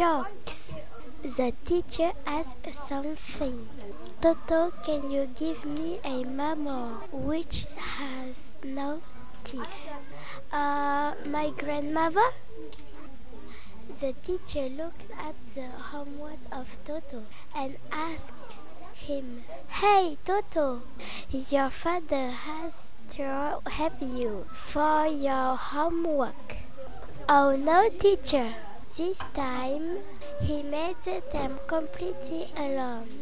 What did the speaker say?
jokes. The teacher asks something. Toto, can you give me a mammal which has no teeth? Uh, my grandmother? The teacher looked at the homework of Toto and asked him, Hey Toto, your father has to help you for your homework. Oh no, teacher. This time he made them completely alone.